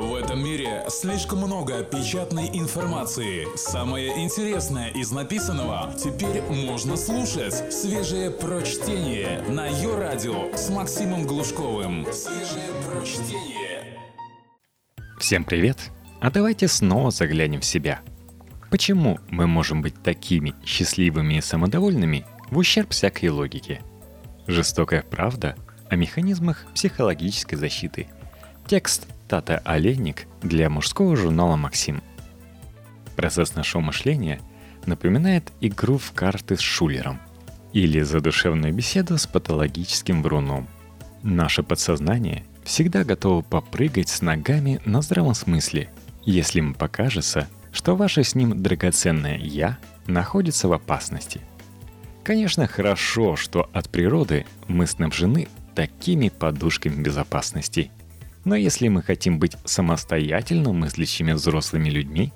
В этом мире слишком много печатной информации. Самое интересное из написанного теперь можно слушать. Свежее прочтение на ее радио с Максимом Глушковым. Свежее прочтение. Всем привет! А давайте снова заглянем в себя. Почему мы можем быть такими счастливыми и самодовольными в ущерб всякой логике? Жестокая правда о механизмах психологической защиты. Текст Тата Олейник для мужского журнала «Максим». Процесс нашего мышления напоминает игру в карты с шулером или задушевную беседу с патологическим вруном. Наше подсознание всегда готово попрыгать с ногами на здравом смысле, если ему покажется, что ваше с ним драгоценное «я» находится в опасности. Конечно, хорошо, что от природы мы снабжены такими подушками безопасности – но если мы хотим быть самостоятельно мыслящими взрослыми людьми,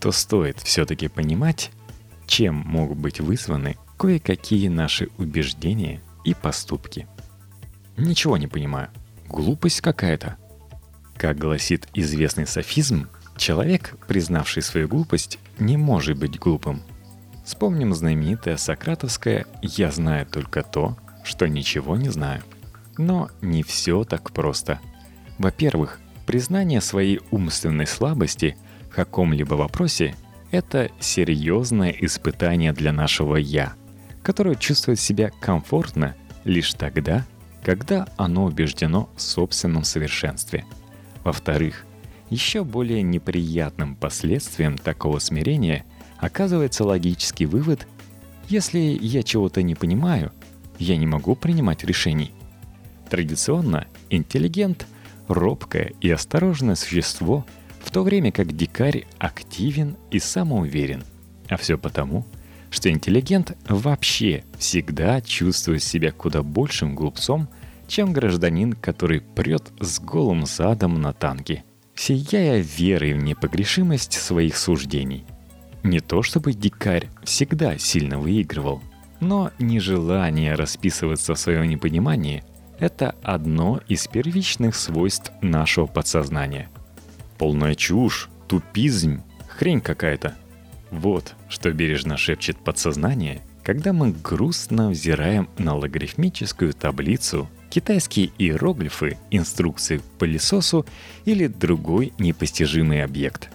то стоит все-таки понимать, чем могут быть вызваны кое-какие наши убеждения и поступки. Ничего не понимаю. Глупость какая-то. Как гласит известный софизм, человек, признавший свою глупость, не может быть глупым. Вспомним знаменитое сократовское «я знаю только то, что ничего не знаю». Но не все так просто – во-первых, признание своей умственной слабости в каком-либо вопросе – это серьезное испытание для нашего «я», которое чувствует себя комфортно лишь тогда, когда оно убеждено в собственном совершенстве. Во-вторых, еще более неприятным последствием такого смирения оказывается логический вывод «если я чего-то не понимаю, я не могу принимать решений». Традиционно интеллигент – робкое и осторожное существо, в то время как дикарь активен и самоуверен. А все потому, что интеллигент вообще всегда чувствует себя куда большим глупцом, чем гражданин, который прет с голым задом на танке, сияя верой в непогрешимость своих суждений. Не то чтобы дикарь всегда сильно выигрывал, но нежелание расписываться в своем непонимании – это одно из первичных свойств нашего подсознания. Полная чушь, тупизм, хрень какая-то. Вот что бережно шепчет подсознание, когда мы грустно взираем на логарифмическую таблицу, китайские иероглифы, инструкции к пылесосу или другой непостижимый объект.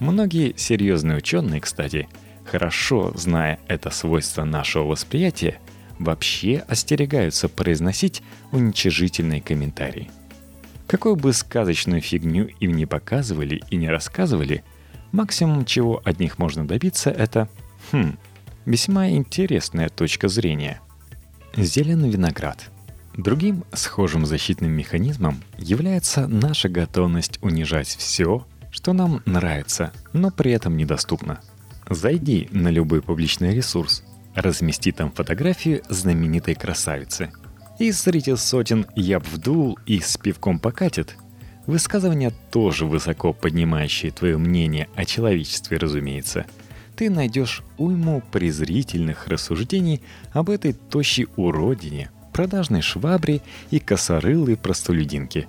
Многие серьезные ученые, кстати, хорошо зная это свойство нашего восприятия, вообще остерегаются произносить уничижительные комментарии. Какую бы сказочную фигню им не показывали и не рассказывали, максимум, чего от них можно добиться, это «хм, весьма интересная точка зрения». Зеленый виноград. Другим схожим защитным механизмом является наша готовность унижать все, что нам нравится, но при этом недоступно. Зайди на любой публичный ресурс, размести там фотографию знаменитой красавицы. И зритель сотен «Я б вдул» и «С пивком покатит» Высказывания тоже высоко поднимающие твое мнение о человечестве, разумеется. Ты найдешь уйму презрительных рассуждений об этой тощей уродине, продажной швабре и косорылой простолюдинке.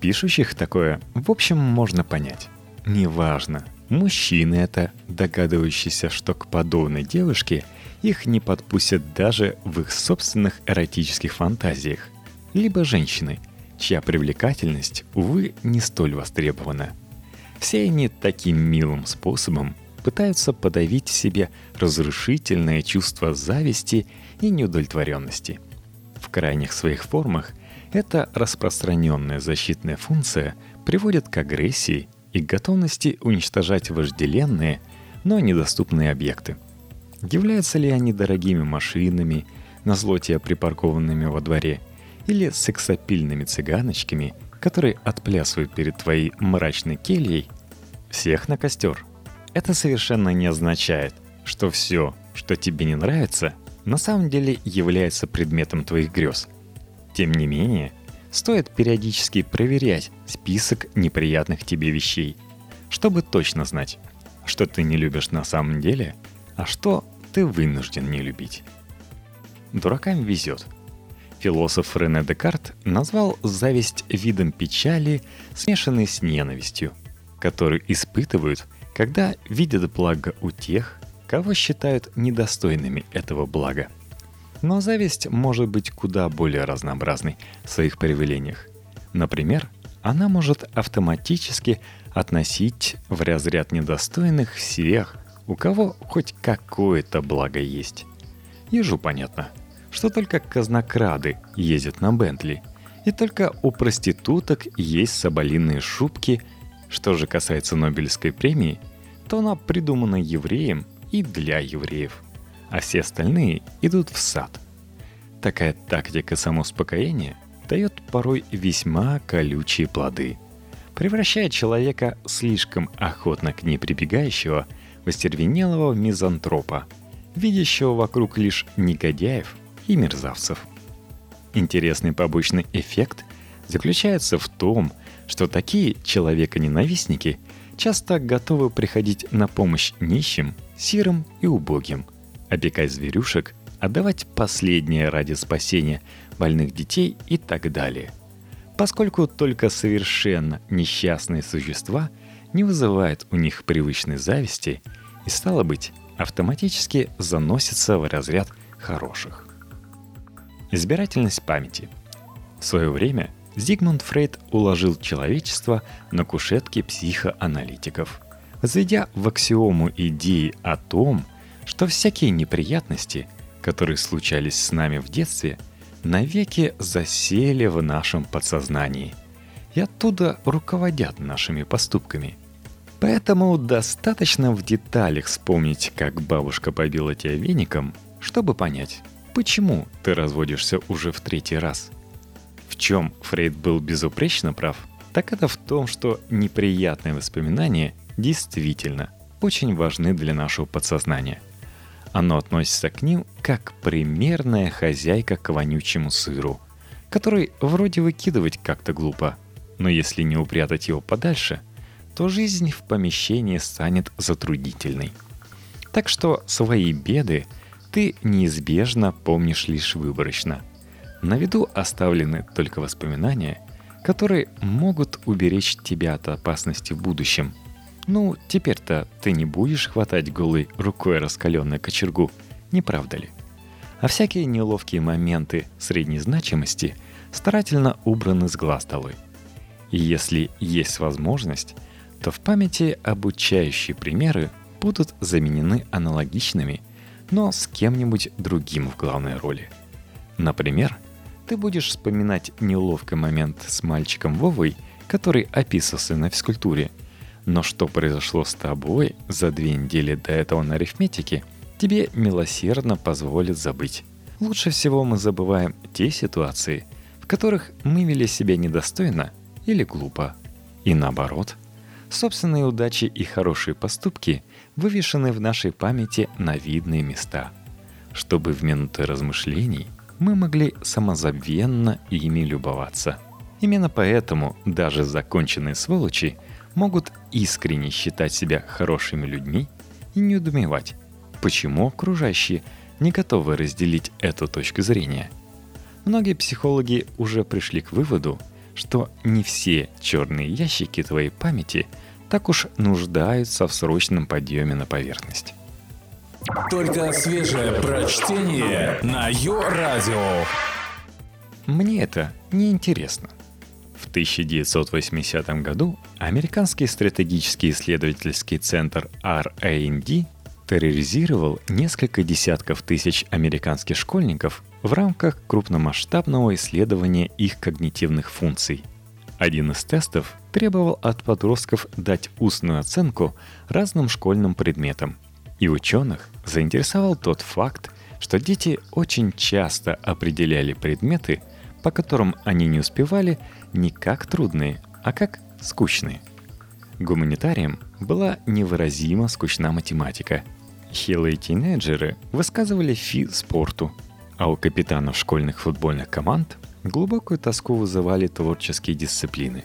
Пишущих такое, в общем, можно понять. Неважно, мужчины это, догадывающиеся, что к подобной девушке – их не подпустят даже в их собственных эротических фантазиях, либо женщины, чья привлекательность, увы, не столь востребована. Все они таким милым способом пытаются подавить в себе разрушительное чувство зависти и неудовлетворенности. В крайних своих формах эта распространенная защитная функция приводит к агрессии и готовности уничтожать вожделенные, но недоступные объекты – Являются ли они дорогими машинами, на злоте припаркованными во дворе, или сексапильными цыганочками, которые отплясывают перед твоей мрачной кельей, всех на костер. Это совершенно не означает, что все, что тебе не нравится, на самом деле является предметом твоих грез. Тем не менее, стоит периодически проверять список неприятных тебе вещей, чтобы точно знать, что ты не любишь на самом деле – а что ты вынужден не любить? Дуракам везет. Философ Рене Декарт назвал зависть видом печали, смешанной с ненавистью, которую испытывают, когда видят благо у тех, кого считают недостойными этого блага. Но зависть может быть куда более разнообразной в своих проявлениях. Например, она может автоматически относить в разряд недостойных всех, у кого хоть какое-то благо есть. Ежу понятно, что только казнокрады ездят на Бентли, и только у проституток есть соболиные шубки. Что же касается Нобелевской премии, то она придумана евреем и для евреев, а все остальные идут в сад. Такая тактика самоуспокоения дает порой весьма колючие плоды, превращая человека слишком охотно к ней прибегающего остервенелого мизантропа, видящего вокруг лишь негодяев и мерзавцев. Интересный побочный эффект заключается в том, что такие человека-ненавистники часто готовы приходить на помощь нищим, сирым и убогим, опекать зверюшек, отдавать последнее ради спасения больных детей и так далее. Поскольку только совершенно несчастные существа не вызывают у них привычной зависти и, стало быть, автоматически заносятся в разряд хороших. Избирательность памяти. В свое время Зигмунд Фрейд уложил человечество на кушетке психоаналитиков, возведя в аксиому идеи о том, что всякие неприятности, которые случались с нами в детстве, навеки засели в нашем подсознании и оттуда руководят нашими поступками. Поэтому достаточно в деталях вспомнить, как бабушка побила тебя веником, чтобы понять, почему ты разводишься уже в третий раз. В чем Фрейд был безупречно прав, так это в том, что неприятные воспоминания действительно очень важны для нашего подсознания. Оно относится к ним как примерная хозяйка к вонючему сыру, который вроде выкидывать как-то глупо, но если не упрятать его подальше, то жизнь в помещении станет затруднительной. Так что свои беды ты неизбежно помнишь лишь выборочно. На виду оставлены только воспоминания, которые могут уберечь тебя от опасности в будущем – ну, теперь-то ты не будешь хватать голой рукой раскаленную кочергу, не правда ли? А всякие неловкие моменты средней значимости старательно убраны с глаз долой. И если есть возможность, то в памяти обучающие примеры будут заменены аналогичными, но с кем-нибудь другим в главной роли. Например, ты будешь вспоминать неловкий момент с мальчиком Вовой, который описывался на физкультуре – но что произошло с тобой за две недели до этого на арифметике, тебе милосердно позволит забыть. Лучше всего мы забываем те ситуации, в которых мы вели себя недостойно или глупо. И наоборот, собственные удачи и хорошие поступки вывешены в нашей памяти на видные места, чтобы в минуты размышлений мы могли самозабвенно ими любоваться. Именно поэтому даже законченные сволочи – могут искренне считать себя хорошими людьми и не удумевать, почему окружающие не готовы разделить эту точку зрения. Многие психологи уже пришли к выводу, что не все черные ящики твоей памяти так уж нуждаются в срочном подъеме на поверхность. Только свежее прочтение на Йо-Радио. Мне это не интересно. В 1980 году американский стратегический исследовательский центр R&D терроризировал несколько десятков тысяч американских школьников в рамках крупномасштабного исследования их когнитивных функций. Один из тестов требовал от подростков дать устную оценку разным школьным предметам. И ученых заинтересовал тот факт, что дети очень часто определяли предметы, по которым они не успевали не как трудные, а как скучные. Гуманитариям была невыразимо скучна математика. Хилые тинейджеры высказывали фи спорту, а у капитанов школьных футбольных команд глубокую тоску вызывали творческие дисциплины.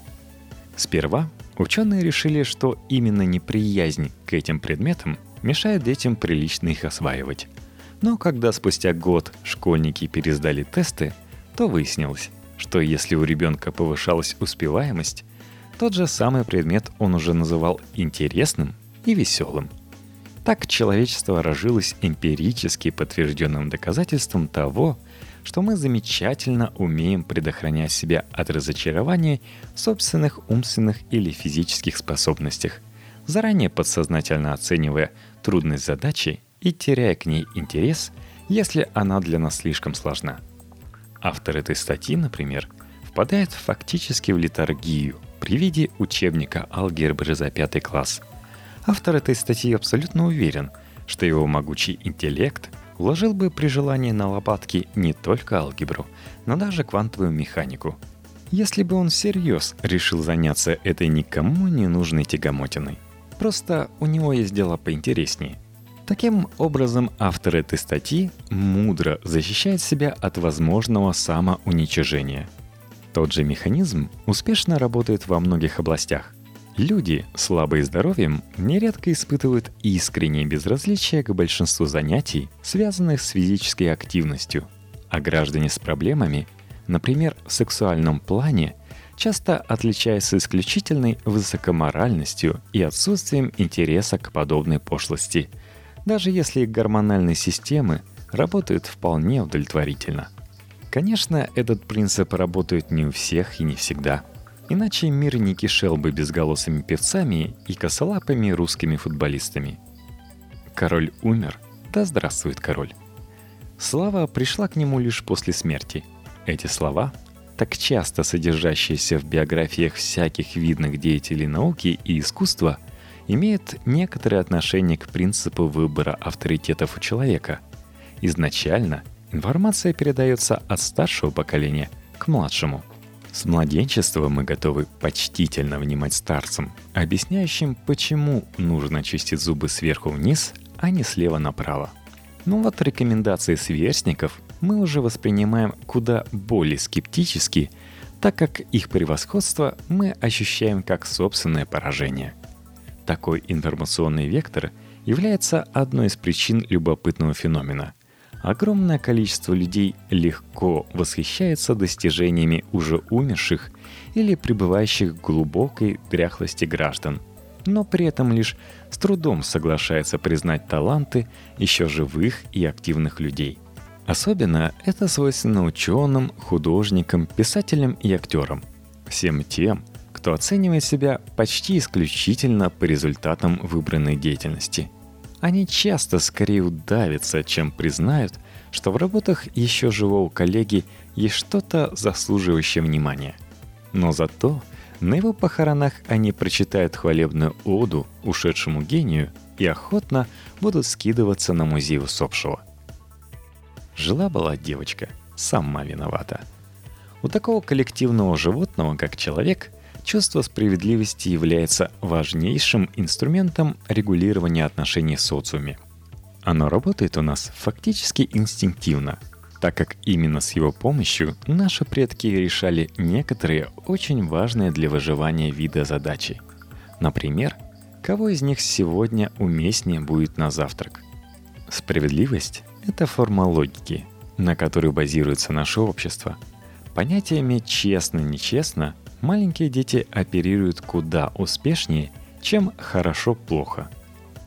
Сперва ученые решили, что именно неприязнь к этим предметам мешает детям прилично их осваивать. Но когда спустя год школьники пересдали тесты, то выяснилось, что если у ребенка повышалась успеваемость, тот же самый предмет он уже называл интересным и веселым. Так человечество разжилось эмпирически подтвержденным доказательством того, что мы замечательно умеем предохранять себя от разочарования в собственных умственных или физических способностях, заранее подсознательно оценивая трудность задачи и теряя к ней интерес, если она для нас слишком сложна. Автор этой статьи, например, впадает фактически в литургию – при виде учебника алгебры за пятый класс. Автор этой статьи абсолютно уверен, что его могучий интеллект вложил бы при желании на лопатки не только алгебру, но даже квантовую механику. Если бы он всерьез решил заняться этой никому не нужной тягомотиной. Просто у него есть дела поинтереснее. Таким образом, автор этой статьи мудро защищает себя от возможного самоуничижения – тот же механизм успешно работает во многих областях. Люди, слабые здоровьем, нередко испытывают искреннее безразличие к большинству занятий, связанных с физической активностью. А граждане с проблемами, например, в сексуальном плане, часто отличаются исключительной высокоморальностью и отсутствием интереса к подобной пошлости, даже если их гормональные системы работают вполне удовлетворительно – Конечно, этот принцип работает не у всех и не всегда. Иначе мир не кишел бы безголосыми певцами и косолапыми русскими футболистами. Король умер, да здравствует король. Слава пришла к нему лишь после смерти. Эти слова, так часто содержащиеся в биографиях всяких видных деятелей науки и искусства, имеют некоторое отношение к принципу выбора авторитетов у человека. Изначально Информация передается от старшего поколения к младшему. С младенчества мы готовы почтительно внимать старцам, объясняющим, почему нужно чистить зубы сверху вниз, а не слева направо. Но вот рекомендации сверстников мы уже воспринимаем куда более скептически, так как их превосходство мы ощущаем как собственное поражение. Такой информационный вектор является одной из причин любопытного феномена – огромное количество людей легко восхищается достижениями уже умерших или пребывающих в глубокой дряхлости граждан, но при этом лишь с трудом соглашается признать таланты еще живых и активных людей. Особенно это свойственно ученым, художникам, писателям и актерам. Всем тем, кто оценивает себя почти исключительно по результатам выбранной деятельности – они часто скорее удавятся, чем признают, что в работах еще живого коллеги есть что-то заслуживающее внимания. Но зато на его похоронах они прочитают хвалебную оду ушедшему гению и охотно будут скидываться на музей усопшего. Жила-была девочка, сама виновата. У такого коллективного животного, как человек – чувство справедливости является важнейшим инструментом регулирования отношений в социуме. Оно работает у нас фактически инстинктивно, так как именно с его помощью наши предки решали некоторые очень важные для выживания вида задачи. Например, кого из них сегодня уместнее будет на завтрак? Справедливость – это форма логики, на которой базируется наше общество. Понятиями «честно-нечестно» маленькие дети оперируют куда успешнее, чем хорошо-плохо.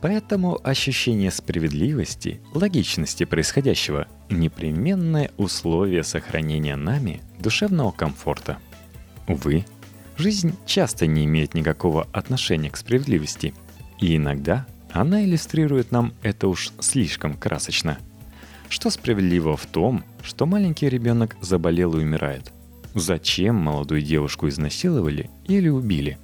Поэтому ощущение справедливости, логичности происходящего – непременное условие сохранения нами душевного комфорта. Увы, жизнь часто не имеет никакого отношения к справедливости, и иногда она иллюстрирует нам это уж слишком красочно. Что справедливо в том, что маленький ребенок заболел и умирает? Зачем молодую девушку изнасиловали или убили?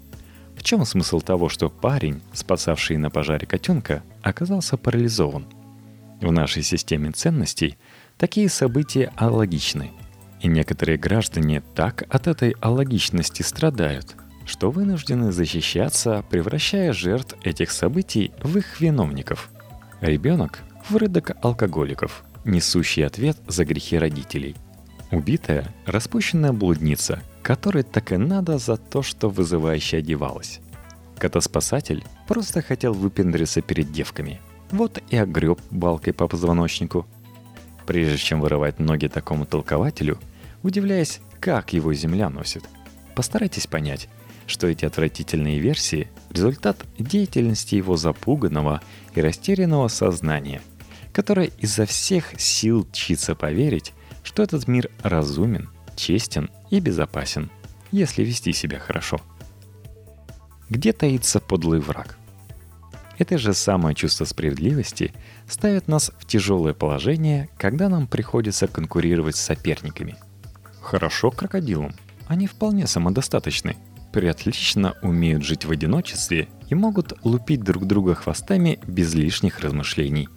В чем смысл того, что парень, спасавший на пожаре котенка, оказался парализован? В нашей системе ценностей такие события алогичны. И некоторые граждане так от этой алогичности страдают, что вынуждены защищаться, превращая жертв этих событий в их виновников. Ребенок – в рынок алкоголиков, несущий ответ за грехи родителей – Убитая – распущенная блудница, которой так и надо за то, что вызывающе одевалась. Котоспасатель просто хотел выпендриться перед девками. Вот и огреб балкой по позвоночнику. Прежде чем вырывать ноги такому толкователю, удивляясь, как его Земля носит. Постарайтесь понять, что эти отвратительные версии – результат деятельности его запуганного и растерянного сознания, которое изо всех сил чится поверить, что этот мир разумен, честен и безопасен, если вести себя хорошо. Где таится подлый враг? Это же самое чувство справедливости ставит нас в тяжелое положение, когда нам приходится конкурировать с соперниками. Хорошо крокодилам. Они вполне самодостаточны, приотлично умеют жить в одиночестве и могут лупить друг друга хвостами без лишних размышлений.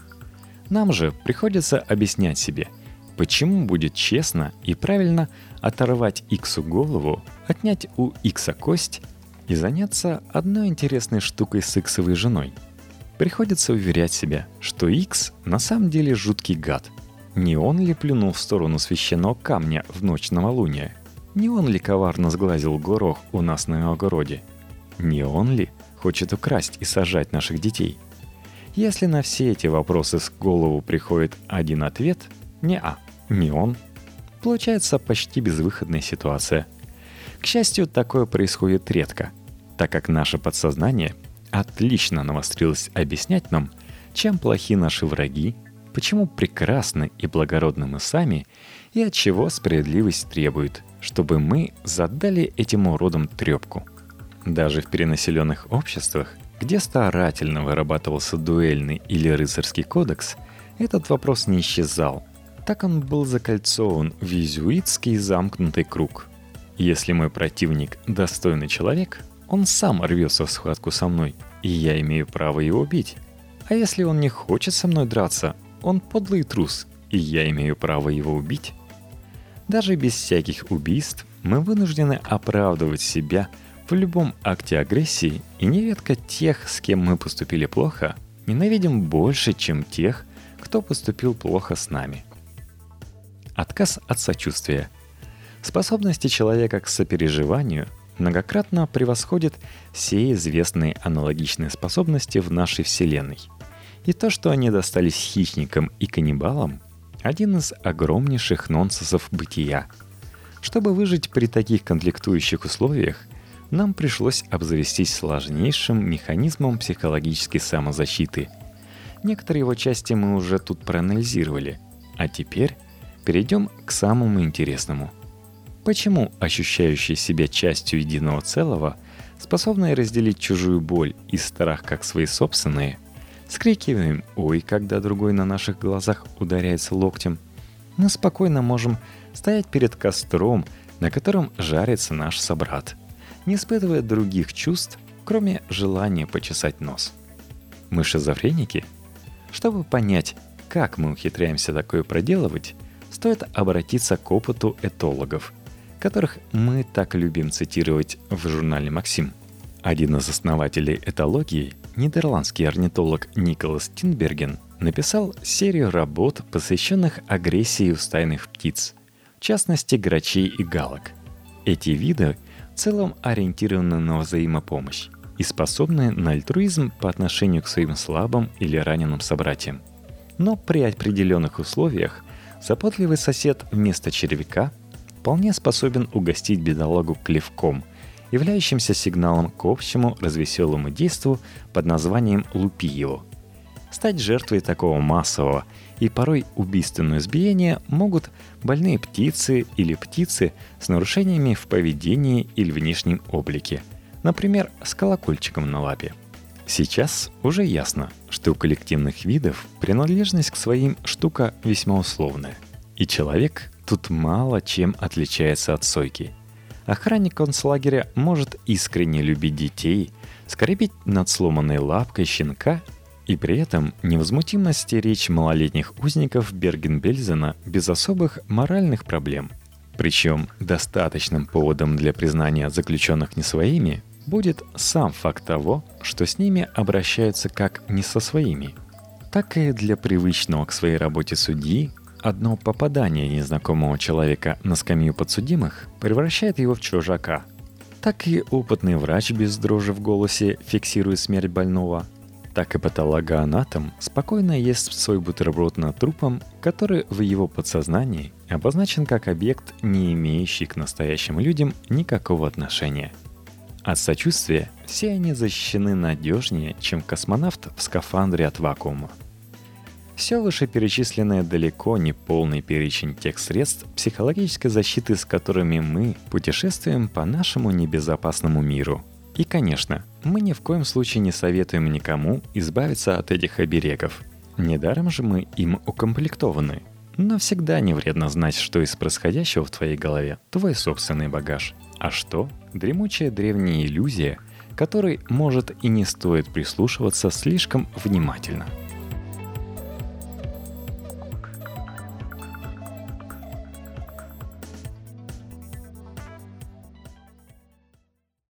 Нам же приходится объяснять себе, почему будет честно и правильно оторвать Иксу голову, отнять у Икса кость и заняться одной интересной штукой с Иксовой женой – Приходится уверять себя, что Икс на самом деле жуткий гад. Не он ли плюнул в сторону священного камня в ночь новолуния? Не он ли коварно сглазил горох у нас на огороде? Не он ли хочет украсть и сажать наших детей? Если на все эти вопросы с голову приходит один ответ «не а, не он», получается почти безвыходная ситуация. К счастью, такое происходит редко, так как наше подсознание отлично навострилась объяснять нам, чем плохи наши враги, почему прекрасны и благородны мы сами, и от чего справедливость требует, чтобы мы задали этим уродам трепку. Даже в перенаселенных обществах, где старательно вырабатывался дуэльный или рыцарский кодекс, этот вопрос не исчезал. Так он был закольцован в иезуитский замкнутый круг. Если мой противник достойный человек, он сам рвется в схватку со мной, и я имею право его бить. А если он не хочет со мной драться, он подлый трус, и я имею право его убить. Даже без всяких убийств мы вынуждены оправдывать себя в любом акте агрессии, и нередко тех, с кем мы поступили плохо, ненавидим больше, чем тех, кто поступил плохо с нами. Отказ от сочувствия. Способности человека к сопереживанию – многократно превосходит все известные аналогичные способности в нашей Вселенной. И то, что они достались хищникам и каннибалам, один из огромнейших нонсенсов бытия. Чтобы выжить при таких конфликтующих условиях, нам пришлось обзавестись сложнейшим механизмом психологической самозащиты. Некоторые его части мы уже тут проанализировали, а теперь перейдем к самому интересному – Почему ощущающие себя частью единого целого, способные разделить чужую боль и страх как свои собственные, скрикиваем «Ой!», когда другой на наших глазах ударяется локтем, мы спокойно можем стоять перед костром, на котором жарится наш собрат, не испытывая других чувств, кроме желания почесать нос. Мы шизофреники? Чтобы понять, как мы ухитряемся такое проделывать, стоит обратиться к опыту этологов – которых мы так любим цитировать в журнале «Максим». Один из основателей этологии, нидерландский орнитолог Николас Тинберген, написал серию работ, посвященных агрессии у стайных птиц, в частности грачей и галок. Эти виды в целом ориентированы на взаимопомощь и способны на альтруизм по отношению к своим слабым или раненым собратьям. Но при определенных условиях заботливый сосед вместо червяка – вполне способен угостить бедолагу клевком, являющимся сигналом к общему развеселому действу под названием «лупи его». Стать жертвой такого массового и порой убийственного избиения могут больные птицы или птицы с нарушениями в поведении или внешнем облике, например, с колокольчиком на лапе. Сейчас уже ясно, что у коллективных видов принадлежность к своим штука весьма условная, и человек тут мало чем отличается от сойки. Охранник концлагеря может искренне любить детей, скрипить над сломанной лапкой щенка и при этом невозмутимо стеречь малолетних узников Берген-Бельзена без особых моральных проблем. Причем достаточным поводом для признания заключенных не своими будет сам факт того, что с ними обращаются как не со своими. Так и для привычного к своей работе судьи Одно попадание незнакомого человека на скамью подсудимых превращает его в чужака. Так и опытный врач без дрожи в голосе фиксирует смерть больного, так и патологоанатом спокойно ест свой бутерброд над трупом, который в его подсознании обозначен как объект, не имеющий к настоящим людям никакого отношения. От сочувствия все они защищены надежнее, чем космонавт в скафандре от вакуума. Все вышеперечисленное далеко не полный перечень тех средств психологической защиты, с которыми мы путешествуем по нашему небезопасному миру. И, конечно, мы ни в коем случае не советуем никому избавиться от этих оберегов. Недаром же мы им укомплектованы – но всегда не вредно знать, что из происходящего в твоей голове твой собственный багаж, а что? Дремучая древняя иллюзия, которой, может, и не стоит прислушиваться слишком внимательно –